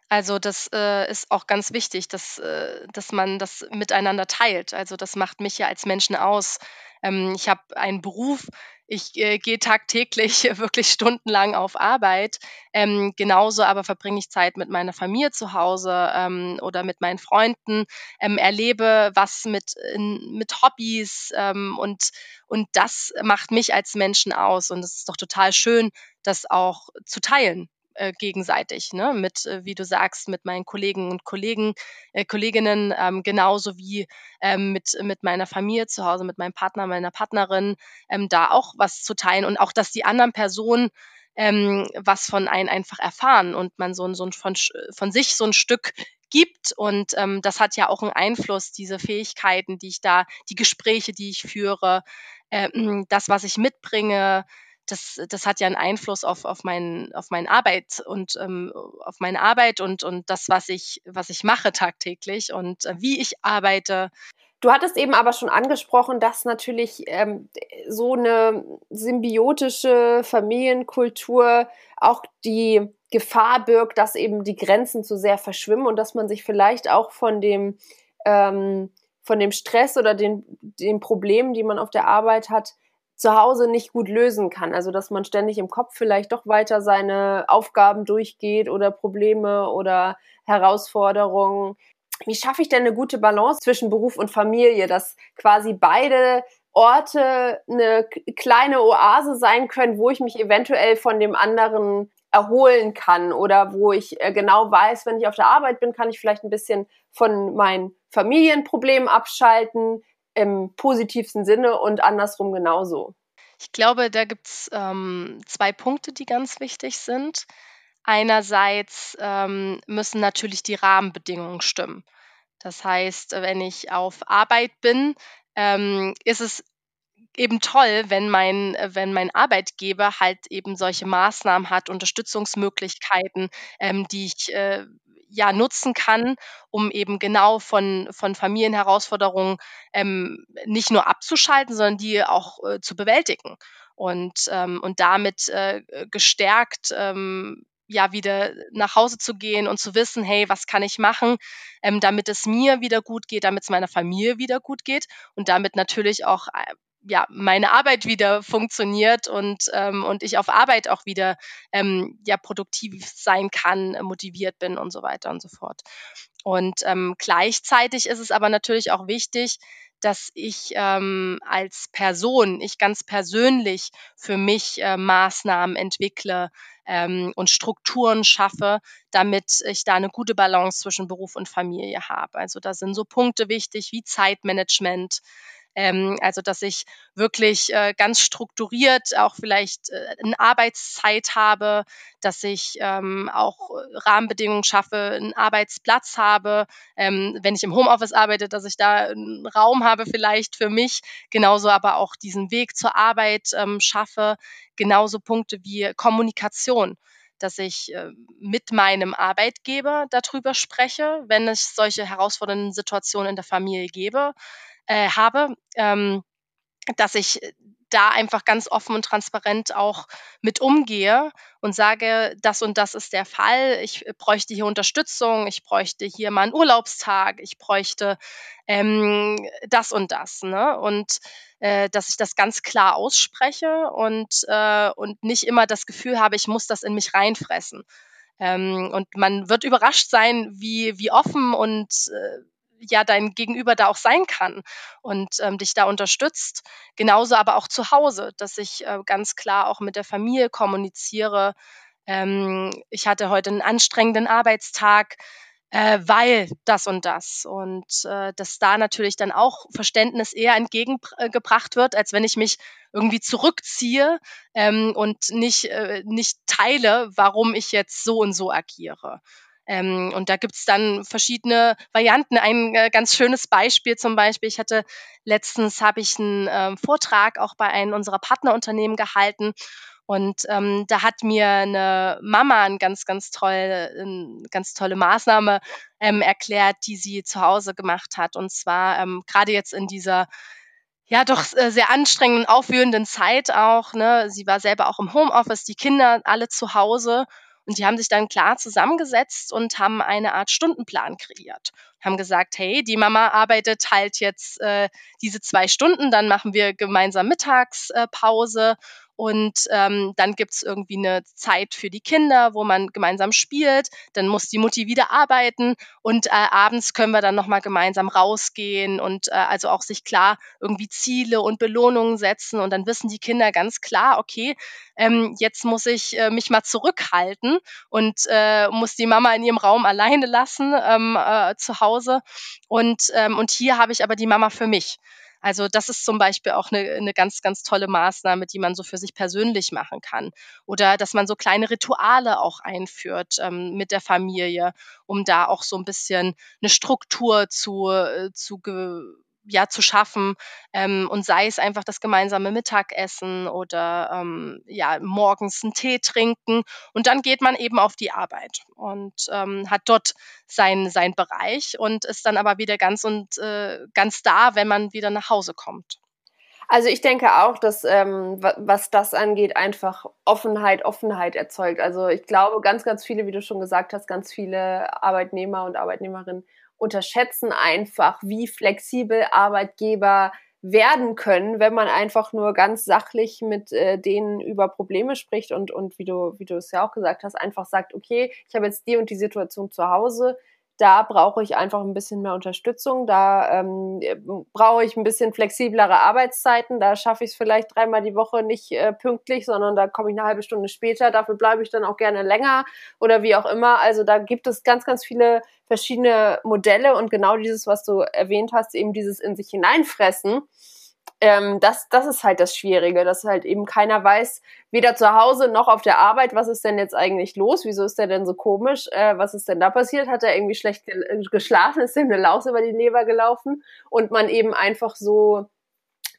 Also das äh, ist auch ganz wichtig, dass, äh, dass man das miteinander teilt. Also das macht mich ja als Menschen aus. Ähm, ich habe einen Beruf, ich äh, gehe tagtäglich wirklich stundenlang auf Arbeit. Ähm, genauso aber verbringe ich Zeit mit meiner Familie zu Hause ähm, oder mit meinen Freunden, ähm, erlebe was mit, in, mit Hobbys ähm, und, und das macht mich als Menschen aus. Und es ist doch total schön, das auch zu teilen äh, gegenseitig, ne? mit, äh, wie du sagst, mit meinen Kollegen und Kollegen, äh, Kolleginnen, ähm, genauso wie ähm, mit, mit meiner Familie zu Hause, mit meinem Partner, meiner Partnerin, ähm, da auch was zu teilen und auch, dass die anderen Personen ähm, was von einem einfach erfahren und man so, so von, von sich so ein Stück gibt. Und ähm, das hat ja auch einen Einfluss, diese Fähigkeiten, die ich da, die Gespräche, die ich führe, äh, das, was ich mitbringe, das, das hat ja einen Einfluss auf, auf, mein, auf meine Arbeit und ähm, auf meine Arbeit und, und das, was ich, was ich mache tagtäglich und äh, wie ich arbeite. Du hattest eben aber schon angesprochen, dass natürlich ähm, so eine symbiotische Familienkultur auch die Gefahr birgt, dass eben die Grenzen zu sehr verschwimmen und dass man sich vielleicht auch von dem, ähm, von dem Stress oder den, den Problemen, die man auf der Arbeit hat, zu Hause nicht gut lösen kann. Also dass man ständig im Kopf vielleicht doch weiter seine Aufgaben durchgeht oder Probleme oder Herausforderungen. Wie schaffe ich denn eine gute Balance zwischen Beruf und Familie, dass quasi beide Orte eine kleine Oase sein können, wo ich mich eventuell von dem anderen erholen kann oder wo ich äh, genau weiß, wenn ich auf der Arbeit bin, kann ich vielleicht ein bisschen von meinen Familienproblemen abschalten im positivsten Sinne und andersrum genauso. Ich glaube, da gibt es ähm, zwei Punkte, die ganz wichtig sind. Einerseits ähm, müssen natürlich die Rahmenbedingungen stimmen. Das heißt, wenn ich auf Arbeit bin, ähm, ist es eben toll, wenn mein, wenn mein Arbeitgeber halt eben solche Maßnahmen hat, Unterstützungsmöglichkeiten, ähm, die ich äh, ja nutzen kann, um eben genau von, von Familienherausforderungen ähm, nicht nur abzuschalten, sondern die auch äh, zu bewältigen. Und, ähm, und damit äh, gestärkt ähm, ja wieder nach Hause zu gehen und zu wissen, hey, was kann ich machen, ähm, damit es mir wieder gut geht, damit es meiner Familie wieder gut geht und damit natürlich auch äh, ja, meine Arbeit wieder funktioniert und, ähm, und ich auf Arbeit auch wieder ähm, ja, produktiv sein kann, motiviert bin und so weiter und so fort. Und ähm, gleichzeitig ist es aber natürlich auch wichtig, dass ich ähm, als Person, ich ganz persönlich für mich äh, Maßnahmen entwickle ähm, und Strukturen schaffe, damit ich da eine gute Balance zwischen Beruf und Familie habe. Also da sind so Punkte wichtig wie Zeitmanagement, Ähm, also dass ich wirklich äh, ganz strukturiert auch vielleicht äh, eine Arbeitszeit habe, dass ich ähm, auch Rahmenbedingungen schaffe, einen Arbeitsplatz habe, ähm, wenn ich im Homeoffice arbeite, dass ich da einen Raum habe vielleicht für mich, genauso aber auch diesen Weg zur Arbeit ähm, schaffe, genauso Punkte wie Kommunikation dass ich äh, mit meinem Arbeitgeber darüber spreche, wenn es solche herausfordernden Situationen in der Familie gebe, äh, habe, ähm, dass ich da einfach ganz offen und transparent auch mit umgehe und sage, das und das ist der Fall, ich bräuchte hier Unterstützung, ich bräuchte hier mal einen Urlaubstag, ich bräuchte ähm, das und das. Ne? Und äh, dass ich das ganz klar ausspreche und, äh, und nicht immer das Gefühl habe, ich muss das in mich reinfressen. Ähm, und man wird überrascht sein, wie, wie offen und äh, ja dein Gegenüber da auch sein kann und ähm, dich da unterstützt. Genauso aber auch zu Hause, dass ich äh, ganz klar auch mit der Familie kommuniziere. Ähm, ich hatte heute einen anstrengenden Arbeitstag, äh, weil das und das. Und äh, dass da natürlich dann auch Verständnis eher entgegengebracht wird, als wenn ich mich irgendwie zurückziehe ähm, und nicht, äh, nicht teile, warum ich jetzt so und so agiere. Ähm, und da gibt's dann verschiedene Varianten. Ein äh, ganz schönes Beispiel zum Beispiel, ich hatte letztens habe ich einen äh, Vortrag auch bei einem unserer Partnerunternehmen gehalten und ähm, da hat mir eine Mama eine ganz, ganz tolle, eine ganz tolle Maßnahme ähm, erklärt, die sie zu Hause gemacht hat. Und zwar ähm, gerade jetzt in dieser ja doch äh, sehr anstrengenden, aufwühlenden Zeit auch. Ne? Sie war selber auch im Homeoffice, die Kinder alle zu Hause. Und die haben sich dann klar zusammengesetzt und haben eine Art Stundenplan kreiert. Haben gesagt, hey, die Mama arbeitet halt jetzt äh, diese zwei Stunden, dann machen wir gemeinsam Mittagspause und ähm, dann gibt's irgendwie eine Zeit für die Kinder, wo man gemeinsam spielt. Dann muss die Mutti wieder arbeiten und äh, abends können wir dann nochmal gemeinsam rausgehen und äh, also auch sich klar irgendwie Ziele und Belohnungen setzen. Und dann wissen die Kinder ganz klar, okay, ähm, jetzt muss ich äh, mich mal zurückhalten und äh, muss die Mama in ihrem Raum alleine lassen ähm, äh, zu Hause. Und, ähm, und hier habe ich aber die Mama für mich. Also das ist zum Beispiel auch eine, eine ganz, ganz tolle Maßnahme, die man so für sich persönlich machen kann. Oder dass man so kleine Rituale auch einführt ähm, mit der Familie, um da auch so ein bisschen eine Struktur zu, äh, zu ja, zu schaffen ähm, und sei es einfach das gemeinsame Mittagessen oder ähm, ja, morgens einen Tee trinken und dann geht man eben auf die Arbeit und ähm, hat dort seinen sein Bereich und ist dann aber wieder ganz und äh, ganz da, wenn man wieder nach Hause kommt. Also ich denke auch, dass ähm, was das angeht, einfach Offenheit, Offenheit erzeugt. Also ich glaube, ganz, ganz viele, wie du schon gesagt hast, ganz viele Arbeitnehmer und Arbeitnehmerinnen unterschätzen einfach, wie flexibel Arbeitgeber werden können, wenn man einfach nur ganz sachlich mit äh, denen über Probleme spricht und, und wie du, wie du es ja auch gesagt hast, einfach sagt, okay, ich habe jetzt die und die Situation zu Hause, da brauche ich einfach ein bisschen mehr Unterstützung. Da ähm, brauche ich ein bisschen flexiblere Arbeitszeiten. Da schaffe ich es vielleicht dreimal die Woche nicht äh, pünktlich, sondern da komme ich eine halbe Stunde später. Dafür bleibe ich dann auch gerne länger oder wie auch immer. Also da gibt es ganz, ganz viele verschiedene Modelle und genau dieses, was du erwähnt hast, eben dieses in sich hineinfressen ähm, das, das ist halt das Schwierige, dass halt eben keiner weiß, weder zu Hause noch auf der Arbeit, was ist denn jetzt eigentlich los, wieso ist der denn so komisch, äh, was ist denn da passiert, hat er irgendwie schlecht ge geschlafen, ist ihm eine Laus über die Leber gelaufen? Und man eben einfach so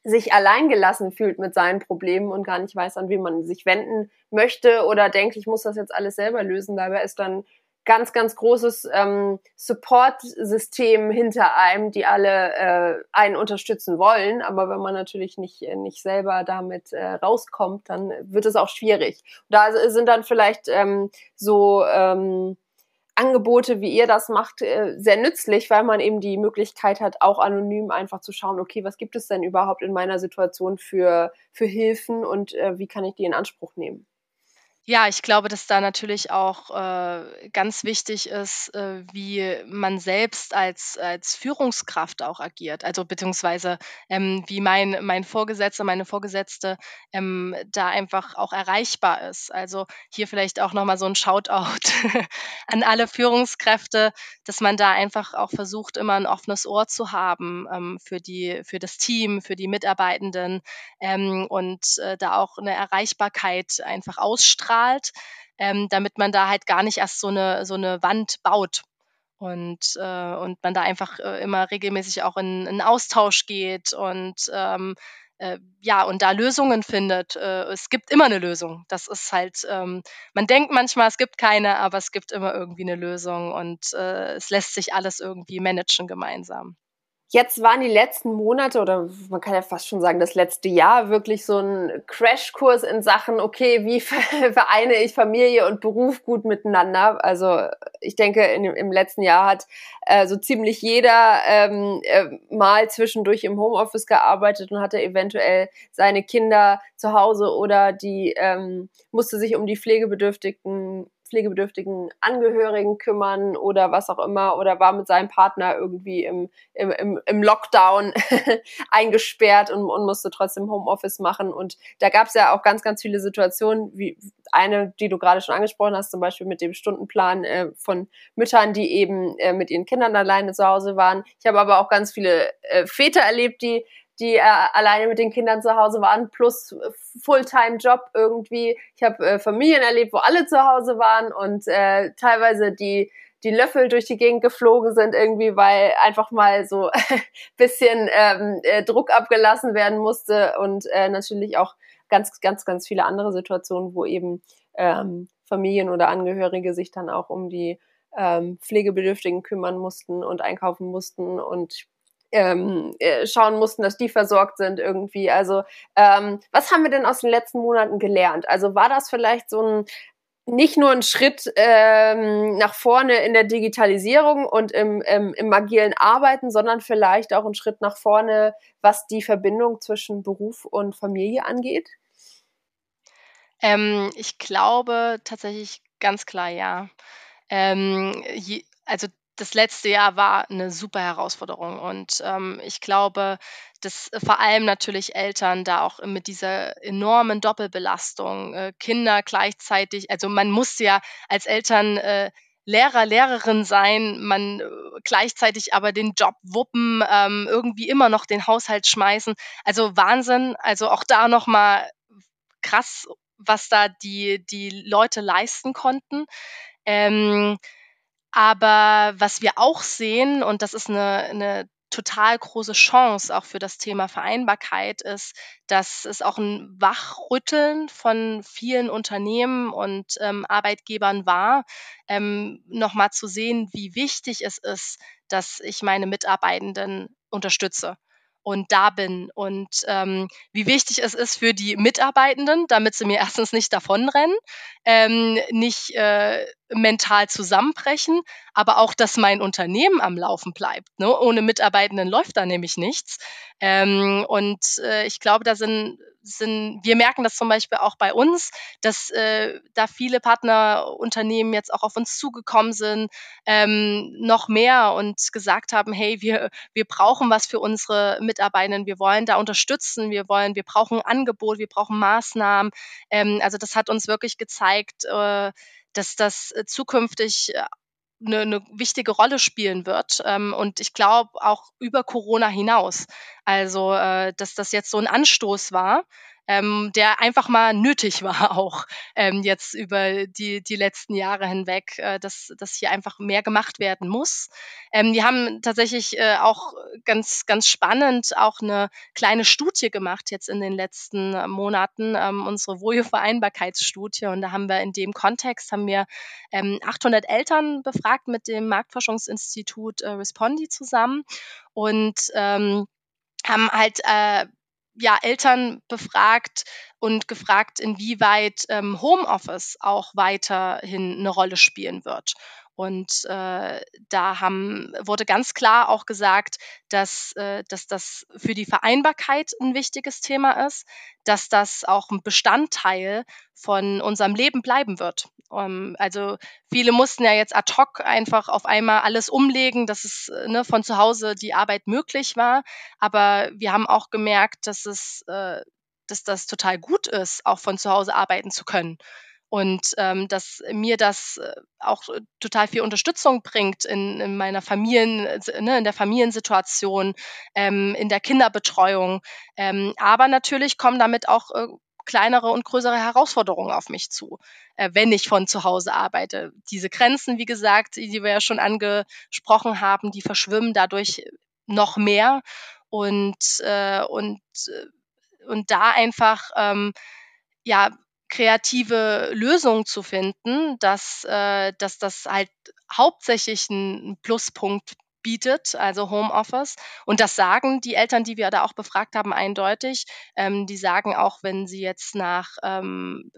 sich alleingelassen fühlt mit seinen Problemen und gar nicht weiß, an wen man sich wenden möchte oder denkt, ich muss das jetzt alles selber lösen. Dabei ist dann ganz, ganz großes ähm, Support-System hinter einem, die alle äh, einen unterstützen wollen. Aber wenn man natürlich nicht, äh, nicht selber damit äh, rauskommt, dann wird es auch schwierig. Da sind dann vielleicht ähm, so ähm, Angebote, wie ihr das macht, äh, sehr nützlich, weil man eben die Möglichkeit hat, auch anonym einfach zu schauen, okay, was gibt es denn überhaupt in meiner Situation für, für Hilfen und äh, wie kann ich die in Anspruch nehmen? Ja, ich glaube, dass da natürlich auch äh, ganz wichtig ist, äh, wie man selbst als, als Führungskraft auch agiert. Also beziehungsweise ähm, wie mein, mein Vorgesetzter, meine Vorgesetzte ähm, da einfach auch erreichbar ist. Also hier vielleicht auch nochmal so ein Shoutout an alle Führungskräfte, dass man da einfach auch versucht, immer ein offenes Ohr zu haben ähm, für, die, für das Team, für die Mitarbeitenden ähm, und äh, da auch eine Erreichbarkeit einfach ausstrahlt strahlt, ähm, damit man da halt gar nicht erst so eine, so eine Wand baut. Und, äh, und man da einfach äh, immer regelmäßig auch in, in Austausch geht und ähm, äh, ja, und da Lösungen findet. Äh, es gibt immer eine Lösung. Das ist halt, ähm, man denkt manchmal, es gibt keine, aber es gibt immer irgendwie eine Lösung und äh, es lässt sich alles irgendwie managen gemeinsam. Jetzt waren die letzten Monate oder man kann ja fast schon sagen, das letzte Jahr wirklich so ein Crashkurs in Sachen, okay, wie vereine ich Familie und Beruf gut miteinander? Also ich denke, in, im letzten Jahr hat äh, so ziemlich jeder ähm, äh, mal zwischendurch im Homeoffice gearbeitet und hatte eventuell seine Kinder zu Hause oder die ähm, musste sich um die pflegebedürftigen pflegebedürftigen Angehörigen kümmern oder was auch immer oder war mit seinem Partner irgendwie im, im, im, im Lockdown eingesperrt und, und musste trotzdem Homeoffice machen. Und da gab es ja auch ganz, ganz viele Situationen, wie eine, die du gerade schon angesprochen hast, zum Beispiel mit dem Stundenplan äh, von Müttern, die eben äh, mit ihren Kindern alleine zu Hause waren. Ich habe aber auch ganz viele äh, Väter erlebt, die die äh, alleine mit den Kindern zu Hause waren, plus Fulltime-Job irgendwie. Ich habe äh, Familien erlebt, wo alle zu Hause waren und äh, teilweise die die Löffel durch die Gegend geflogen sind irgendwie, weil einfach mal so bisschen ähm, äh, Druck abgelassen werden musste und äh, natürlich auch ganz, ganz, ganz viele andere Situationen, wo eben ähm, Familien oder Angehörige sich dann auch um die ähm, Pflegebedürftigen kümmern mussten und einkaufen mussten und ähm, äh, schauen mussten, dass die versorgt sind irgendwie. Also ähm, was haben wir denn aus den letzten Monaten gelernt? Also war das vielleicht so ein nicht nur ein Schritt ähm, nach vorne in der Digitalisierung und im, im, im agilen Arbeiten, sondern vielleicht auch ein Schritt nach vorne, was die Verbindung zwischen Beruf und Familie angeht? Ähm, ich glaube tatsächlich ganz klar ja. Ähm, je, also das letzte Jahr war eine super Herausforderung und ähm, ich glaube, dass vor allem natürlich Eltern da auch mit dieser enormen Doppelbelastung, äh, Kinder gleichzeitig, also man muss ja als Eltern äh, Lehrer, Lehrerin sein, man äh, gleichzeitig aber den Job wuppen, ähm, irgendwie immer noch den Haushalt schmeißen. Also Wahnsinn. Also auch da nochmal krass, was da die, die Leute leisten konnten. Ähm, aber was wir auch sehen, und das ist eine, eine total große Chance auch für das Thema Vereinbarkeit ist, dass es auch ein Wachrütteln von vielen Unternehmen und ähm, Arbeitgebern war, ähm, nochmal zu sehen, wie wichtig es ist, dass ich meine Mitarbeitenden unterstütze und da bin und ähm, wie wichtig es ist für die Mitarbeitenden, damit sie mir erstens nicht davonrennen, ähm, nicht äh, mental zusammenbrechen, aber auch, dass mein Unternehmen am Laufen bleibt. Ne? Ohne Mitarbeitenden läuft da nämlich nichts. Ähm, und äh, ich glaube, da sind sind, wir merken das zum Beispiel auch bei uns, dass äh, da viele Partnerunternehmen jetzt auch auf uns zugekommen sind, ähm, noch mehr und gesagt haben, hey, wir, wir brauchen was für unsere Mitarbeitenden, wir wollen da unterstützen, wir wollen, wir brauchen Angebot, wir brauchen Maßnahmen. Ähm, also das hat uns wirklich gezeigt, äh, dass das zukünftig eine, eine wichtige Rolle spielen wird. Ähm, und ich glaube auch über Corona hinaus. Also, äh, dass das jetzt so ein Anstoß war, ähm, der einfach mal nötig war auch ähm, jetzt über die, die letzten Jahre hinweg, äh, dass, dass hier einfach mehr gemacht werden muss. Ähm, die haben tatsächlich äh, auch ganz, ganz spannend auch eine kleine Studie gemacht jetzt in den letzten Monaten, ähm, unsere Vojo-Vereinbarkeitsstudie. Und da haben wir in dem Kontext haben wir ähm, 800 Eltern befragt mit dem Marktforschungsinstitut äh, Respondi zusammen und ähm, haben halt äh, ja, Eltern befragt und gefragt, inwieweit ähm, Homeoffice auch weiterhin eine Rolle spielen wird. Und äh, da haben, wurde ganz klar auch gesagt, dass, äh, dass das für die Vereinbarkeit ein wichtiges Thema ist, dass das auch ein Bestandteil von unserem Leben bleiben wird. Um, ähm, also viele mussten ja jetzt ad hoc einfach auf einmal alles umlegen, dass es ne, von zu Hause die Arbeit möglich war. Aber wir haben auch gemerkt, dass es, äh, dass das total gut ist, auch von zu Hause arbeiten zu können und ähm, dass mir das äh, auch total viel Unterstützung bringt in, in meiner Familien, ne, in der Familiensituation, ähm, in der Kinderbetreuung. Ähm, aber natürlich kommen damit auch äh, kleinere und größere Herausforderungen auf mich zu, äh, wenn ich von zu Hause arbeite. Diese Grenzen, wie gesagt, die wir ja schon angesprochen haben, die verschwimmen dadurch noch mehr und äh, und äh, und da einfach ähm, ja kreative Lösungen zu finden, dass, äh, dass das halt hauptsächlich ein Pluspunkt bietet, also Homeoffice. Und das sagen die Eltern, die wir da auch befragt haben, eindeutig. Ähm, die sagen auch, wenn sie jetzt nach ähm,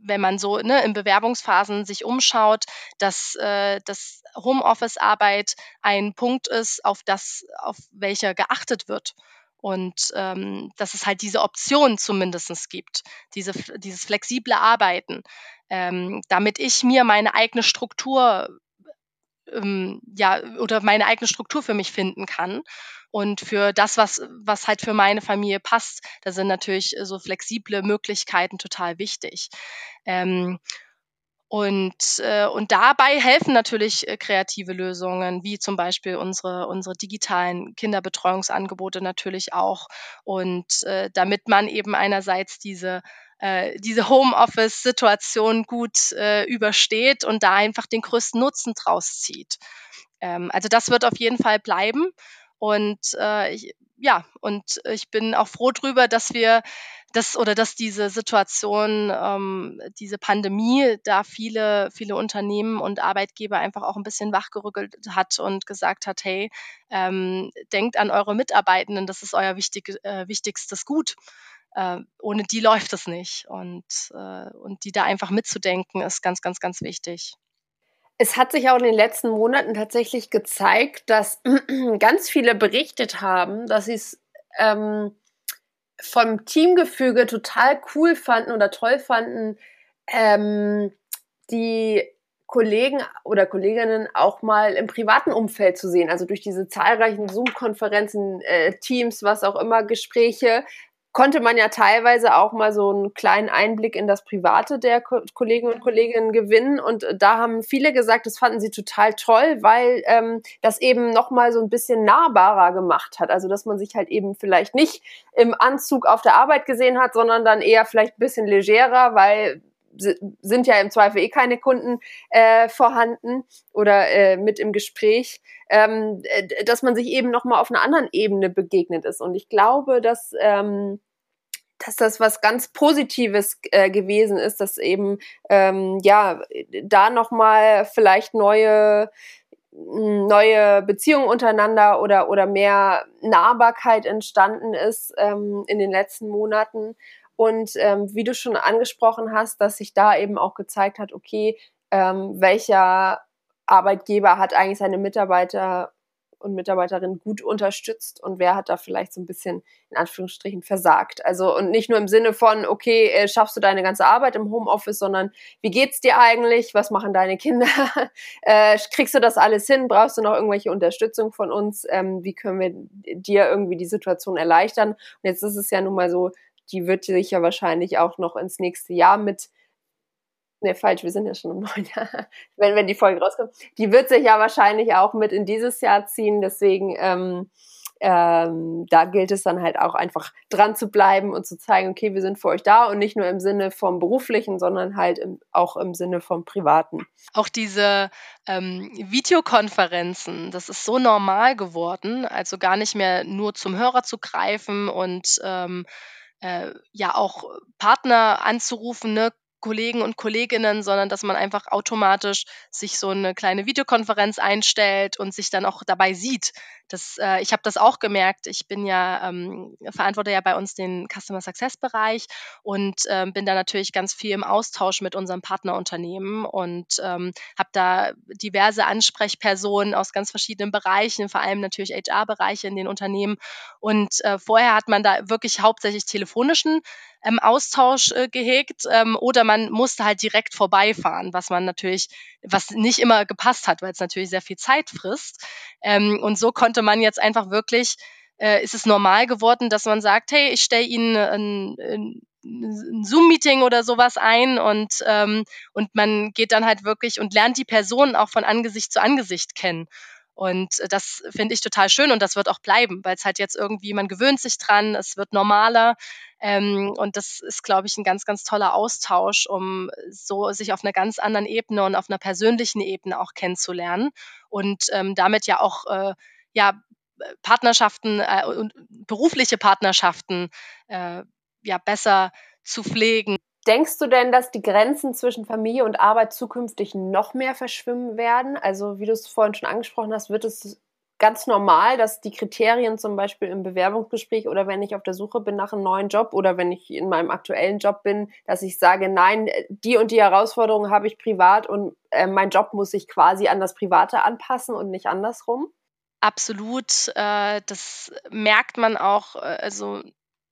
wenn man so ne, in Bewerbungsphasen sich umschaut, dass, äh, dass Homeoffice-Arbeit ein Punkt ist, auf das, auf welcher geachtet wird und ähm, dass es halt diese Option zumindest gibt, diese, dieses flexible Arbeiten, ähm, damit ich mir meine eigene Struktur ähm, ja oder meine eigene Struktur für mich finden kann und für das, was, was halt für meine Familie passt. Da sind natürlich so flexible Möglichkeiten total wichtig. Ähm, und, äh, und dabei helfen natürlich äh, kreative Lösungen, wie zum Beispiel unsere, unsere digitalen Kinderbetreuungsangebote natürlich auch. Und äh, damit man eben einerseits diese, äh, diese Homeoffice-Situation gut äh, übersteht und da einfach den größten Nutzen draus zieht. Ähm, also das wird auf jeden Fall bleiben. Und äh, ich, ja, und ich bin auch froh drüber, dass wir das oder dass diese Situation, ähm, diese Pandemie, da viele, viele Unternehmen und Arbeitgeber einfach auch ein bisschen wachgerückelt hat und gesagt hat, hey, ähm, denkt an eure Mitarbeitenden, das ist euer wichtig, äh, wichtigstes Gut. Äh, ohne die läuft es nicht. Und, äh, und die da einfach mitzudenken, ist ganz, ganz, ganz wichtig. Es hat sich auch in den letzten Monaten tatsächlich gezeigt, dass ganz viele berichtet haben, dass sie es ähm, vom Teamgefüge total cool fanden oder toll fanden, ähm, die Kollegen oder Kolleginnen auch mal im privaten Umfeld zu sehen. Also durch diese zahlreichen Zoom-Konferenzen, äh, Teams, was auch immer, Gespräche, konnte man ja teilweise auch mal so einen kleinen Einblick in das Private der Ko Kollegen und Kolleginnen gewinnen. Und da haben viele gesagt, das fanden sie total toll, weil ähm, das eben noch mal so ein bisschen nahbarer gemacht hat. Also dass man sich halt eben vielleicht nicht im Anzug auf der Arbeit gesehen hat, sondern dann eher vielleicht ein bisschen legerer, weil sind ja im Zweifel eh keine Kunden äh, vorhanden oder äh, mit im Gespräch, ähm, äh, dass man sich eben noch mal auf einer anderen Ebene begegnet ist. Und ich glaube, dass ähm, dass das was ganz Positives äh, gewesen ist, dass eben ähm, ja da noch mal vielleicht neue neue Beziehungen untereinander oder oder mehr Nahbarkeit entstanden ist ähm, in den letzten Monaten und ähm, wie du schon angesprochen hast, dass sich da eben auch gezeigt hat, okay, ähm, welcher Arbeitgeber hat eigentlich seine Mitarbeiter und Mitarbeiterin gut unterstützt und wer hat da vielleicht so ein bisschen in Anführungsstrichen versagt. Also und nicht nur im Sinne von, okay, äh, schaffst du deine ganze Arbeit im Homeoffice, sondern wie geht's dir eigentlich? Was machen deine Kinder? äh, kriegst du das alles hin? Brauchst du noch irgendwelche Unterstützung von uns? Ähm, wie können wir dir irgendwie die Situation erleichtern? Und jetzt ist es ja nun mal so, die wird sich ja wahrscheinlich auch noch ins nächste Jahr mit Ne, falsch, wir sind ja schon im neuen Jahr, wenn, wenn die Folge rauskommt. Die wird sich ja wahrscheinlich auch mit in dieses Jahr ziehen, deswegen ähm, ähm, da gilt es dann halt auch einfach dran zu bleiben und zu zeigen, okay, wir sind für euch da und nicht nur im Sinne vom beruflichen, sondern halt im, auch im Sinne vom privaten. Auch diese ähm, Videokonferenzen, das ist so normal geworden, also gar nicht mehr nur zum Hörer zu greifen und ähm, äh, ja auch Partner anzurufen, ne? Kollegen und Kolleginnen, sondern dass man einfach automatisch sich so eine kleine Videokonferenz einstellt und sich dann auch dabei sieht. Das, äh, ich habe das auch gemerkt. Ich bin ja ähm, verantworte ja bei uns den Customer Success Bereich und ähm, bin da natürlich ganz viel im Austausch mit unserem Partnerunternehmen und ähm, habe da diverse Ansprechpersonen aus ganz verschiedenen Bereichen, vor allem natürlich HR-Bereiche in den Unternehmen. Und äh, vorher hat man da wirklich hauptsächlich telefonischen ähm, Austausch äh, gehegt ähm, oder man musste halt direkt vorbeifahren, was man natürlich, was nicht immer gepasst hat, weil es natürlich sehr viel Zeit frisst. Ähm, und so konnte man jetzt einfach wirklich, äh, ist es normal geworden, dass man sagt, hey, ich stelle Ihnen ein, ein ein Zoom-Meeting oder sowas ein und, ähm, und man geht dann halt wirklich und lernt die Person auch von Angesicht zu Angesicht kennen. Und das finde ich total schön und das wird auch bleiben, weil es halt jetzt irgendwie, man gewöhnt sich dran, es wird normaler. Ähm, und das ist, glaube ich, ein ganz, ganz toller Austausch, um so sich auf einer ganz anderen Ebene und auf einer persönlichen Ebene auch kennenzulernen und ähm, damit ja auch äh, ja, Partnerschaften äh, und berufliche Partnerschaften äh, ja besser zu pflegen. Denkst du denn, dass die Grenzen zwischen Familie und Arbeit zukünftig noch mehr verschwimmen werden? Also, wie du es vorhin schon angesprochen hast, wird es ganz normal, dass die Kriterien zum Beispiel im Bewerbungsgespräch oder wenn ich auf der Suche bin nach einem neuen Job oder wenn ich in meinem aktuellen Job bin, dass ich sage, nein, die und die Herausforderungen habe ich privat und äh, mein Job muss sich quasi an das Private anpassen und nicht andersrum? Absolut. Äh, das merkt man auch. Äh, also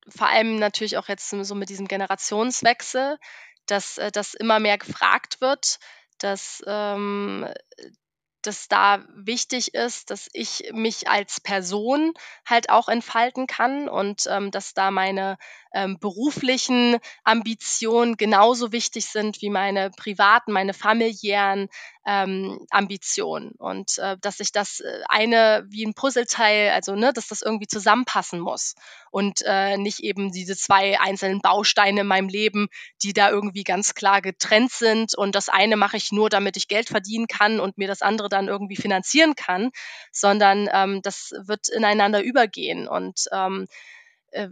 vor allem natürlich auch jetzt so mit diesem Generationswechsel, dass äh, das immer mehr gefragt wird, dass ähm, dass da wichtig ist, dass ich mich als Person halt auch entfalten kann und ähm, dass da meine ähm, beruflichen Ambitionen genauso wichtig sind wie meine privaten, meine familiären ähm, Ambitionen. Und äh, dass ich das äh, eine wie ein Puzzleteil, also ne, dass das irgendwie zusammenpassen muss. Und äh, nicht eben diese zwei einzelnen Bausteine in meinem Leben, die da irgendwie ganz klar getrennt sind. Und das eine mache ich nur, damit ich Geld verdienen kann und mir das andere dann irgendwie finanzieren kann, sondern ähm, das wird ineinander übergehen. Und ähm, äh,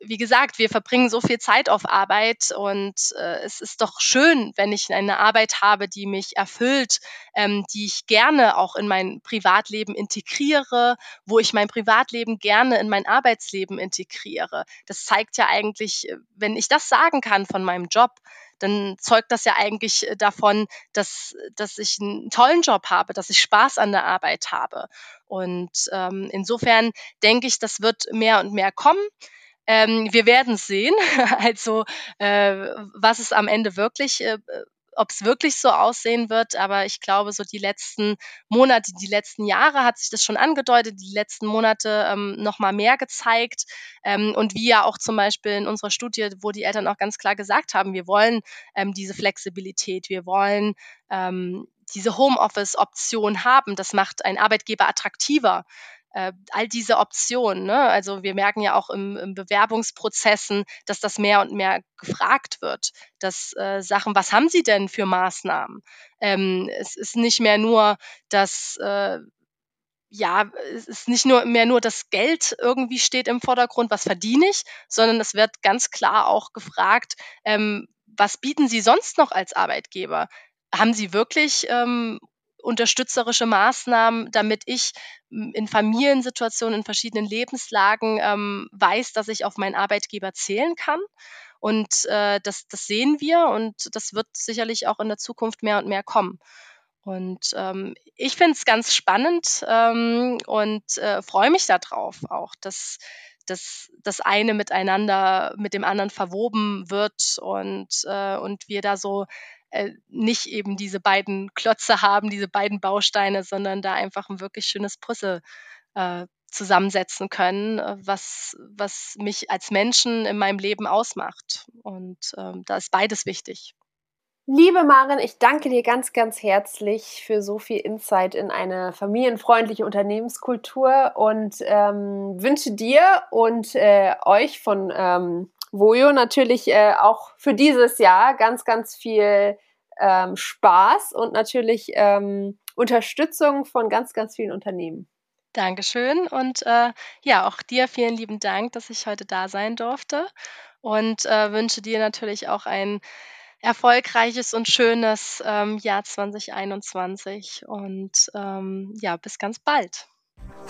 wie gesagt, wir verbringen so viel Zeit auf Arbeit und äh, es ist doch schön, wenn ich eine Arbeit habe, die mich erfüllt, ähm, die ich gerne auch in mein Privatleben integriere, wo ich mein Privatleben gerne in mein Arbeitsleben integriere. Das zeigt ja eigentlich, äh, wenn ich das sagen kann von meinem Job, dann zeugt das ja eigentlich äh, davon, dass, dass ich einen tollen Job habe, dass ich Spaß an der Arbeit habe. Und ähm, insofern denke ich, das wird mehr und mehr kommen. Ähm, wir werden sehen, also äh, was es am Ende wirklich äh, ob es wirklich so aussehen wird, aber ich glaube, so die letzten Monate, die letzten Jahre hat sich das schon angedeutet, die letzten Monate ähm, noch mal mehr gezeigt. Ähm, und wie ja auch zum Beispiel in unserer Studie, wo die Eltern auch ganz klar gesagt haben, wir wollen ähm, diese Flexibilität, wir wollen ähm, diese Homeoffice-Option haben. Das macht einen Arbeitgeber attraktiver all diese Optionen. Ne? Also wir merken ja auch im, im, Bewerbungsprozessen, dass das mehr und mehr gefragt wird, dass äh, Sachen, was haben Sie denn für Maßnahmen? Ähm, es ist nicht mehr nur das äh, ja, es ist nicht nur mehr nur das Geld irgendwie steht im Vordergrund, was verdiene ich, sondern es wird ganz klar auch gefragt, ähm, was bieten Sie sonst noch als Arbeitgeber? Haben Sie wirklich ähm, unterstützerische Maßnahmen, damit ich in Familiensituationen, in verschiedenen Lebenslagen ähm, weiß, dass ich auf meinen Arbeitgeber zählen kann. Und äh, das, das sehen wir und das wird sicherlich auch in der Zukunft mehr und mehr kommen. Und ähm, ich finde es ganz spannend ähm, und äh, freue mich darauf auch, dass, dass das eine miteinander, mit dem anderen verwoben wird und, äh, und wir da so äh, nicht eben diese beiden Klötze haben, diese beiden Bausteine, sondern da einfach ein wirklich schönes Puzzle äh, zusammensetzen können, äh, was, was mich als Menschen in meinem Leben ausmacht. Und ähm, da ist beides wichtig. Liebe Maren, ich danke dir ganz, ganz herzlich für so viel Insight in eine familienfreundliche Unternehmenskultur und ähm, wünsche dir und äh, euch von ähm, Vojo natürlich äh, auch für dieses Jahr ganz, ganz viel ähm, Spaß und natürlich ähm, Unterstützung von ganz, ganz vielen Unternehmen. Dankeschön und äh, ja, auch dir vielen lieben Dank, dass ich heute da sein durfte und äh, wünsche dir natürlich auch ein erfolgreiches und schönes ähm, Jahr 2021 und ähm, ja, bis ganz bald.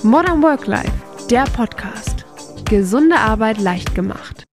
Modern Work Life, der Podcast. Gesunde Arbeit leicht gemacht.